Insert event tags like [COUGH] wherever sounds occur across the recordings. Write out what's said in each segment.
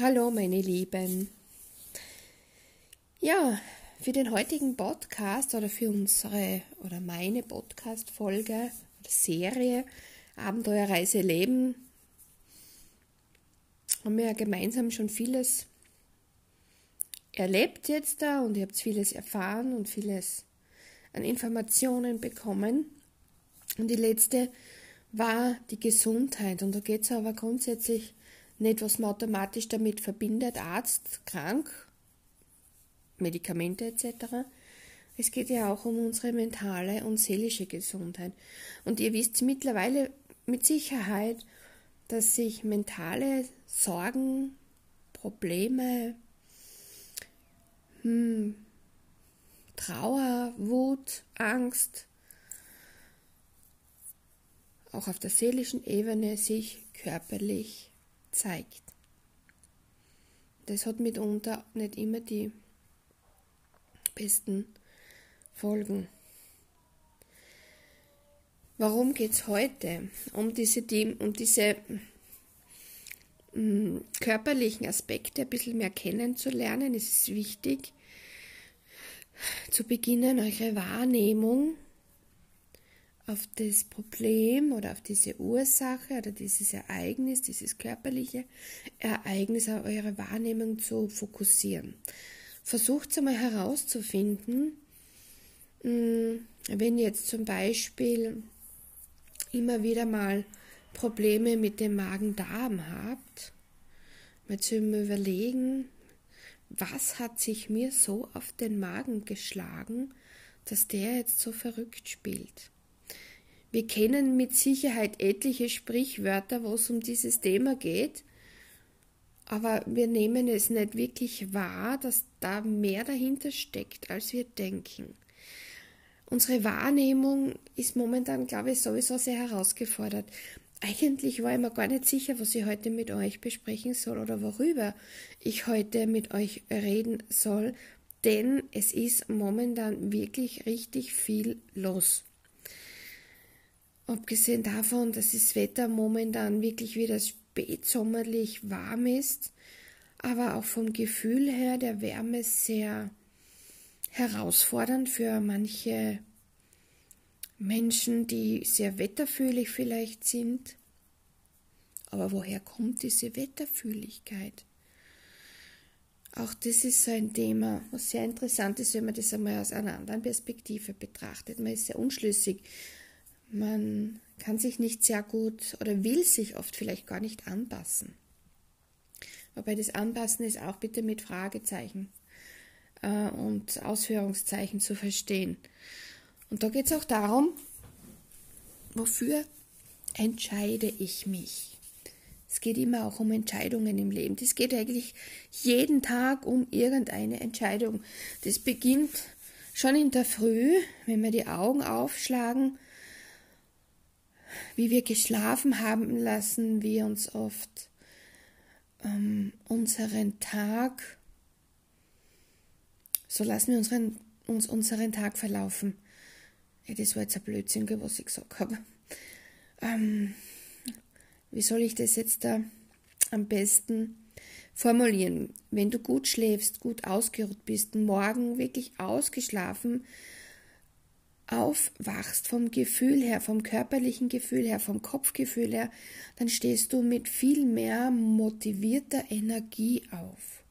Hallo meine Lieben. Ja, für den heutigen Podcast oder für unsere oder meine Podcast-Folge oder Serie Abenteuerreise Leben haben wir ja gemeinsam schon vieles erlebt jetzt da und ihr habt vieles erfahren und vieles an Informationen bekommen. Und die letzte war die Gesundheit. Und da geht es aber grundsätzlich nicht, was man automatisch damit verbindet, Arzt, krank, Medikamente etc. Es geht ja auch um unsere mentale und seelische Gesundheit. Und ihr wisst mittlerweile mit Sicherheit, dass sich mentale Sorgen, Probleme, hm, Trauer, Wut, Angst, auch auf der seelischen Ebene sich körperlich zeigt. Das hat mitunter nicht immer die besten Folgen. Warum geht es heute? Um diese, um diese mm, körperlichen Aspekte ein bisschen mehr kennenzulernen, ist es wichtig, zu beginnen, eure Wahrnehmung auf das Problem oder auf diese Ursache oder dieses Ereignis, dieses körperliche Ereignis, auf eure Wahrnehmung zu fokussieren. Versucht einmal herauszufinden, hm, wenn jetzt zum Beispiel immer wieder mal Probleme mit dem Magen-Darm habt, mal zu überlegen, was hat sich mir so auf den Magen geschlagen, dass der jetzt so verrückt spielt. Wir kennen mit Sicherheit etliche Sprichwörter, wo es um dieses Thema geht, aber wir nehmen es nicht wirklich wahr, dass da mehr dahinter steckt, als wir denken. Unsere Wahrnehmung ist momentan, glaube ich, sowieso sehr herausgefordert. Eigentlich war ich mir gar nicht sicher, was ich heute mit euch besprechen soll oder worüber ich heute mit euch reden soll, denn es ist momentan wirklich richtig viel los. Abgesehen davon, dass das Wetter momentan wirklich wieder spätsommerlich warm ist, aber auch vom Gefühl her der Wärme sehr herausfordernd für manche Menschen, die sehr wetterfühlig vielleicht sind. Aber woher kommt diese Wetterfühligkeit? Auch das ist so ein Thema, was sehr interessant ist, wenn man das einmal aus einer anderen Perspektive betrachtet. Man ist sehr unschlüssig, man kann sich nicht sehr gut oder will sich oft vielleicht gar nicht anpassen. Wobei das Anpassen ist auch bitte mit Fragezeichen äh, und Ausführungszeichen zu verstehen. Und da geht es auch darum, wofür entscheide ich mich? Es geht immer auch um Entscheidungen im Leben. Das geht eigentlich jeden Tag um irgendeine Entscheidung. Das beginnt schon in der Früh, wenn wir die Augen aufschlagen wie wir geschlafen haben, lassen wir uns oft ähm, unseren Tag, so lassen wir unseren, uns unseren Tag verlaufen. Ja, das war jetzt ein Blödsinn, was ich gesagt habe. Ähm, wie soll ich das jetzt da am besten formulieren? Wenn du gut schläfst, gut ausgeruht bist, morgen wirklich ausgeschlafen, aufwachst vom Gefühl her, vom körperlichen Gefühl her, vom Kopfgefühl her, dann stehst du mit viel mehr motivierter Energie auf.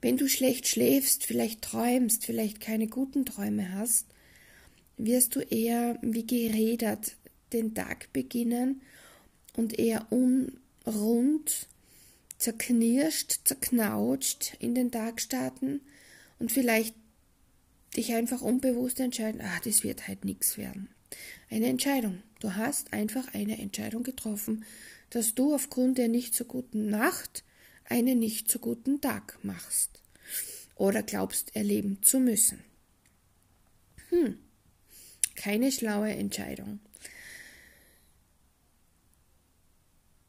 Wenn du schlecht schläfst, vielleicht träumst, vielleicht keine guten Träume hast, wirst du eher wie gerädert den Tag beginnen und eher unrund, zerknirscht, zerknautscht in den Tag starten und vielleicht dich einfach unbewusst entscheiden, ah, das wird halt nichts werden. Eine Entscheidung. Du hast einfach eine Entscheidung getroffen, dass du aufgrund der nicht so guten Nacht einen nicht so guten Tag machst oder glaubst erleben zu müssen. Hm, keine schlaue Entscheidung.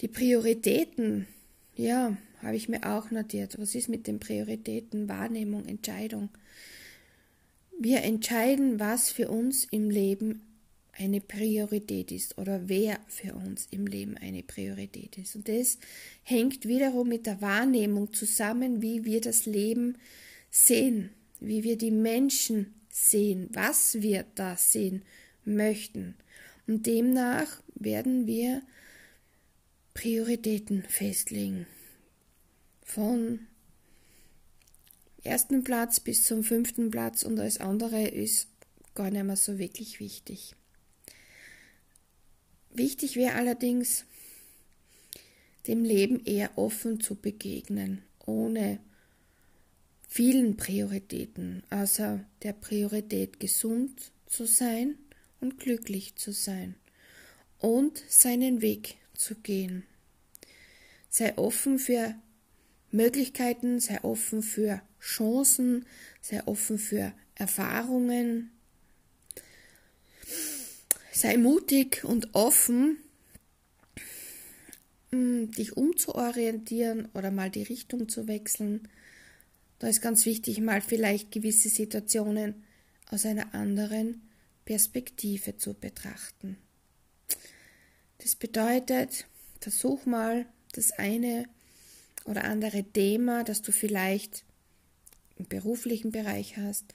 Die Prioritäten, ja, habe ich mir auch notiert. Was ist mit den Prioritäten, Wahrnehmung, Entscheidung? Wir entscheiden, was für uns im Leben eine Priorität ist oder wer für uns im Leben eine Priorität ist. Und das hängt wiederum mit der Wahrnehmung zusammen, wie wir das Leben sehen, wie wir die Menschen sehen, was wir da sehen möchten. Und demnach werden wir Prioritäten festlegen. Von ersten Platz bis zum fünften Platz und alles andere ist gar nicht mehr so wirklich wichtig. Wichtig wäre allerdings, dem Leben eher offen zu begegnen, ohne vielen Prioritäten, außer der Priorität gesund zu sein und glücklich zu sein und seinen Weg zu gehen. Sei offen für Möglichkeiten, sei offen für Chancen, sei offen für Erfahrungen, sei mutig und offen, mm, dich umzuorientieren oder mal die Richtung zu wechseln. Da ist ganz wichtig, mal vielleicht gewisse Situationen aus einer anderen Perspektive zu betrachten. Das bedeutet, versuch mal das eine oder andere Thema, das du vielleicht im beruflichen Bereich hast,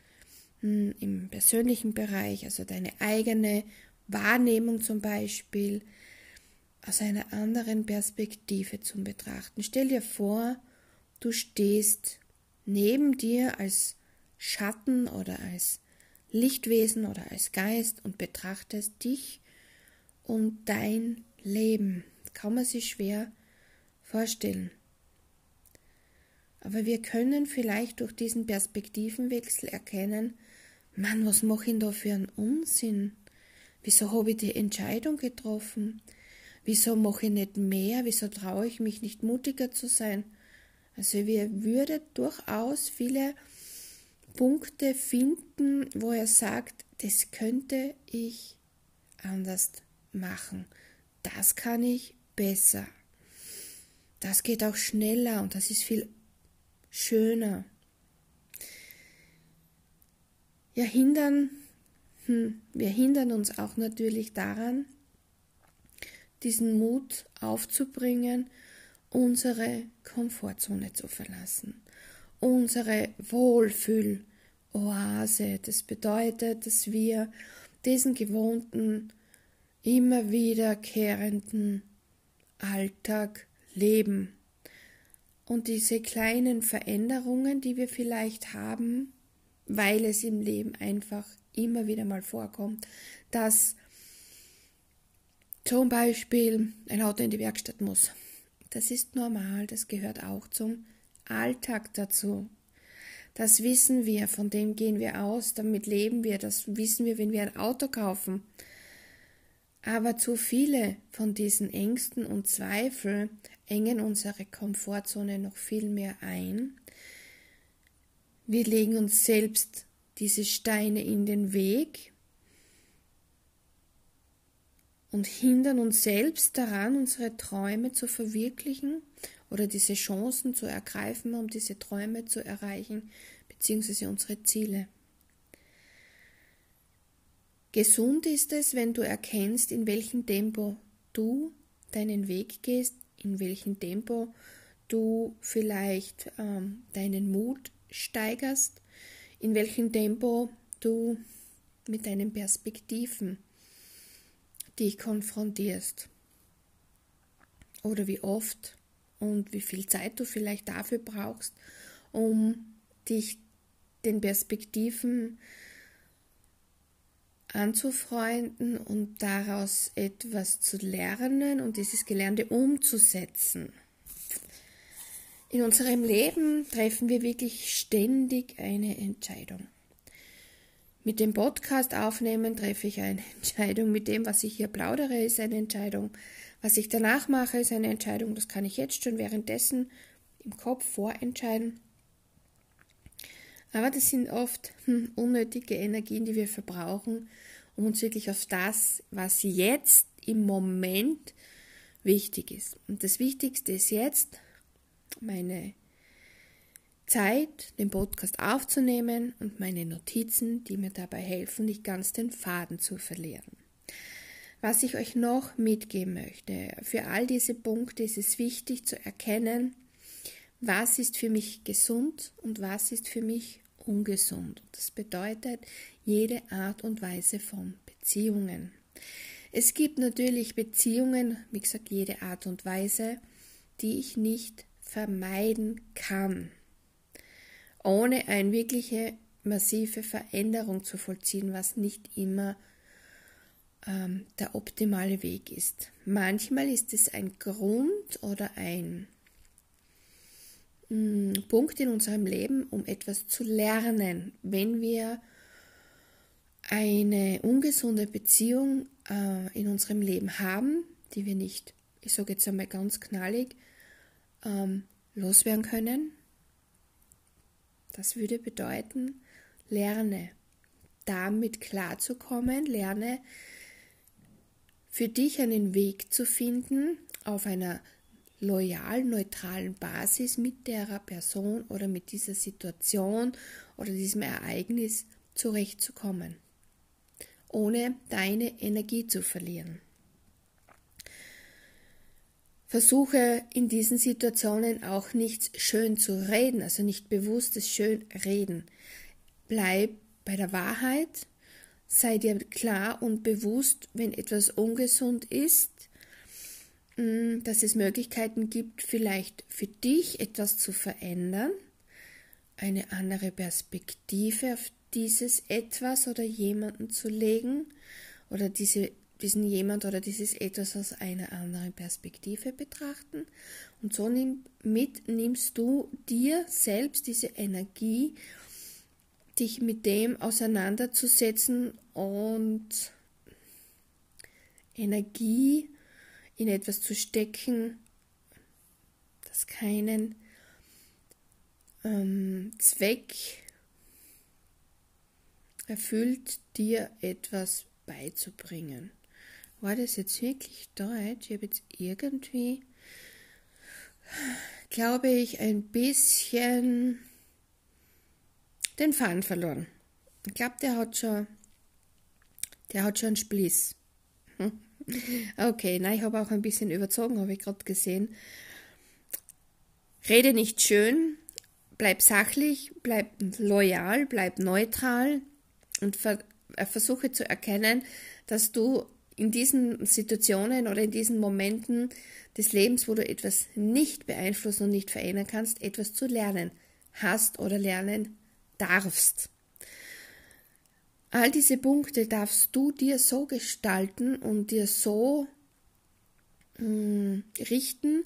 hm, im persönlichen Bereich, also deine eigene Wahrnehmung zum Beispiel, aus einer anderen Perspektive zu betrachten. Stell dir vor, du stehst neben dir als Schatten oder als Lichtwesen oder als Geist und betrachtest dich und dein Leben. Kann man sich schwer vorstellen. Aber wir können vielleicht durch diesen Perspektivenwechsel erkennen, Mann, was mache ich da für einen Unsinn? Wieso habe ich die Entscheidung getroffen? Wieso mache ich nicht mehr? Wieso traue ich mich nicht mutiger zu sein? Also wir würden durchaus viele Punkte finden, wo er sagt, das könnte ich anders machen. Das kann ich besser. Das geht auch schneller und das ist viel schöner. Ja, hindern, hm, wir hindern uns auch natürlich daran, diesen Mut aufzubringen, unsere Komfortzone zu verlassen, unsere Wohlfühloase. Das bedeutet, dass wir diesen gewohnten, immer wiederkehrenden Alltag leben und diese kleinen Veränderungen, die wir vielleicht haben, weil es im Leben einfach immer wieder mal vorkommt, dass zum Beispiel ein Auto in die Werkstatt muss. Das ist normal, das gehört auch zum Alltag dazu. Das wissen wir, von dem gehen wir aus, damit leben wir, das wissen wir, wenn wir ein Auto kaufen. Aber zu viele von diesen Ängsten und Zweifeln engen unsere Komfortzone noch viel mehr ein. Wir legen uns selbst diese Steine in den Weg und hindern uns selbst daran, unsere Träume zu verwirklichen oder diese Chancen zu ergreifen, um diese Träume zu erreichen, beziehungsweise unsere Ziele. Gesund ist es, wenn du erkennst, in welchem Tempo du deinen Weg gehst, in welchem Tempo du vielleicht ähm, deinen Mut steigerst, in welchem Tempo du mit deinen Perspektiven dich konfrontierst. Oder wie oft und wie viel Zeit du vielleicht dafür brauchst, um dich den Perspektiven anzufreunden und daraus etwas zu lernen und dieses Gelernte umzusetzen. In unserem Leben treffen wir wirklich ständig eine Entscheidung. Mit dem Podcast aufnehmen treffe ich eine [LAUGHS] Entscheidung. Mit dem, was ich hier plaudere, ist eine Entscheidung. Was ich danach mache, ist eine Entscheidung. Das kann ich jetzt schon währenddessen im Kopf vorentscheiden. Aber das sind oft hm, unnötige Energien, die wir verbrauchen, um uns wirklich auf das, was jetzt im Moment wichtig ist. Und das Wichtigste ist jetzt, meine Zeit, den Podcast aufzunehmen und meine Notizen, die mir dabei helfen, nicht ganz den Faden zu verlieren. Was ich euch noch mitgeben möchte, für all diese Punkte ist es wichtig zu erkennen, was ist für mich gesund und was ist für mich ungesund. Das bedeutet jede Art und Weise von Beziehungen. Es gibt natürlich Beziehungen, wie gesagt, jede Art und Weise, die ich nicht vermeiden kann, ohne eine wirkliche massive Veränderung zu vollziehen, was nicht immer ähm, der optimale Weg ist. Manchmal ist es ein Grund oder ein Punkt in unserem Leben, um etwas zu lernen, wenn wir eine ungesunde Beziehung äh, in unserem Leben haben, die wir nicht, ich sage jetzt einmal ganz knallig, ähm, loswerden können. Das würde bedeuten, lerne damit klarzukommen, lerne für dich einen Weg zu finden auf einer loyal neutralen Basis mit der Person oder mit dieser Situation oder diesem Ereignis zurechtzukommen, ohne deine Energie zu verlieren. Versuche in diesen Situationen auch nichts schön zu reden, also nicht bewusstes schön reden. Bleib bei der Wahrheit, sei dir klar und bewusst, wenn etwas ungesund ist, dass es Möglichkeiten gibt, vielleicht für dich etwas zu verändern, eine andere Perspektive auf dieses etwas oder jemanden zu legen oder diese, diesen jemand oder dieses etwas aus einer anderen Perspektive betrachten. Und so nimm, mit nimmst du dir selbst diese Energie, dich mit dem auseinanderzusetzen und Energie in etwas zu stecken, das keinen ähm, Zweck erfüllt, dir etwas beizubringen. War das jetzt wirklich Deutsch? Ich habe jetzt irgendwie, glaube ich, ein bisschen den Faden verloren. Ich glaube, der hat schon, der hat schon einen Spliss. Okay, nein, ich habe auch ein bisschen überzogen, habe ich gerade gesehen. Rede nicht schön, bleib sachlich, bleib loyal, bleib neutral und ver äh, versuche zu erkennen, dass du in diesen Situationen oder in diesen Momenten des Lebens, wo du etwas nicht beeinflussen und nicht verändern kannst, etwas zu lernen hast oder lernen darfst. All diese Punkte darfst du dir so gestalten und dir so mh, hm, richten,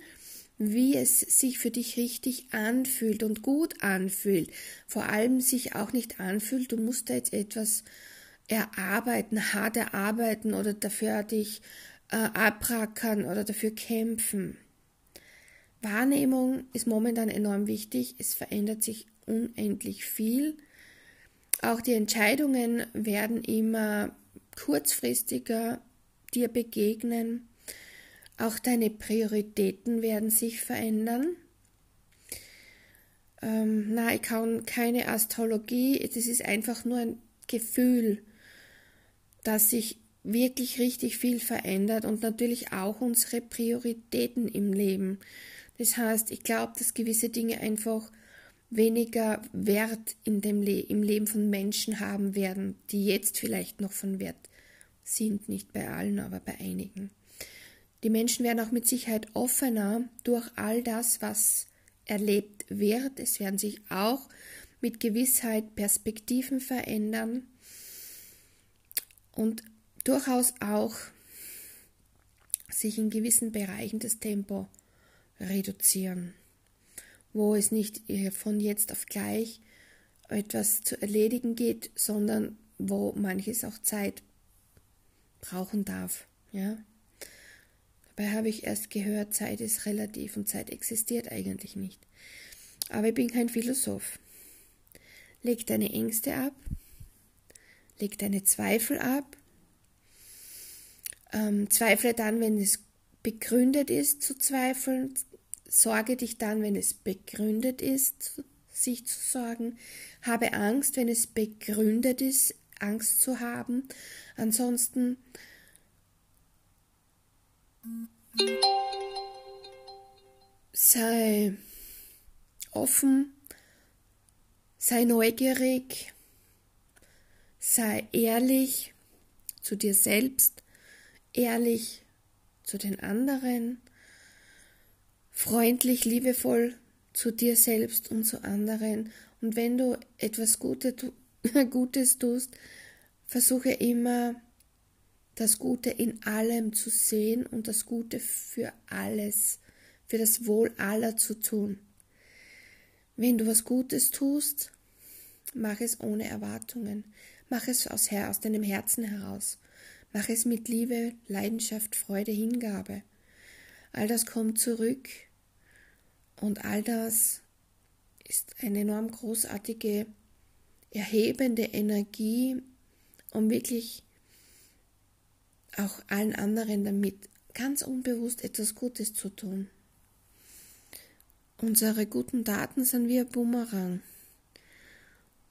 wie es sich für dich richtig anfühlt und gut anfühlt. Vor allem sich auch nicht anfühlt, du musst da jetzt etwas erarbeiten, hart erarbeiten oder dafür dich äh, abrackern oder dafür kämpfen. Wahrnehmung ist momentan enorm wichtig. Es verändert sich unendlich viel. Auch die Entscheidungen werden immer kurzfristiger dir begegnen. Auch deine Prioritäten werden sich verändern. Ähm, na, ich kann keine Astrologie, das ist einfach nur ein Gefühl, dass sich wirklich richtig viel verändert und natürlich auch unsere Prioritäten im Leben. Das heißt, ich glaube, dass gewisse Dinge einfach weniger Wert in dem Le im Leben von Menschen haben werden, die jetzt vielleicht noch von Wert sind, nicht bei allen, aber bei einigen. Die Menschen werden auch mit Sicherheit offener durch all das, was erlebt wird. Es werden sich auch mit Gewissheit Perspektiven verändern und durchaus auch sich in gewissen Bereichen das Tempo reduzieren wo es nicht von jetzt auf gleich etwas zu erledigen geht, sondern wo manches auch Zeit brauchen darf. Ja? Dabei habe ich erst gehört, Zeit ist relativ und Zeit existiert eigentlich nicht. Aber ich bin kein Philosoph. Leg deine Ängste ab, leg deine Zweifel ab, ähm, zweifle dann, wenn es begründet ist zu zweifeln, Sorge dich dann, wenn es begründet ist, sich zu sorgen. Habe Angst, wenn es begründet ist, Angst zu haben. Ansonsten Sei offen, sei neugierig, sei ehrlich zu dir selbst, ehrlich zu den anderen, freundlich, liebevoll zu dir selbst und zu anderen. Und wenn du etwas [LAUGHS] Gutes, tust, versuche immer das Gute in allem zu sehen und das Gute für alles, für das Wohl aller zu tun. Wenn du was Gutes tust, mach es ohne Erwartungen. Mach es aus, aus deinem Herzen heraus. Mach es mit Liebe, Leidenschaft, Freude, Hingabe. All das kommt zurück und all das ist eine enorm großartige, erhebende Energie, um wirklich auch allen anderen damit ganz unbewusst etwas Gutes zu tun. Unsere guten Taten sind wie ein Bumerang.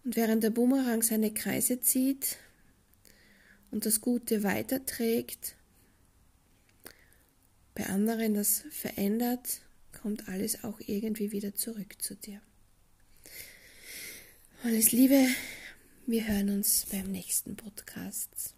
Und während der Bumerang seine Kreise zieht und das Gute weiterträgt, bei anderen das verändert, kommt alles auch irgendwie wieder zurück zu dir. Alles Liebe, wir hören uns beim nächsten Podcast.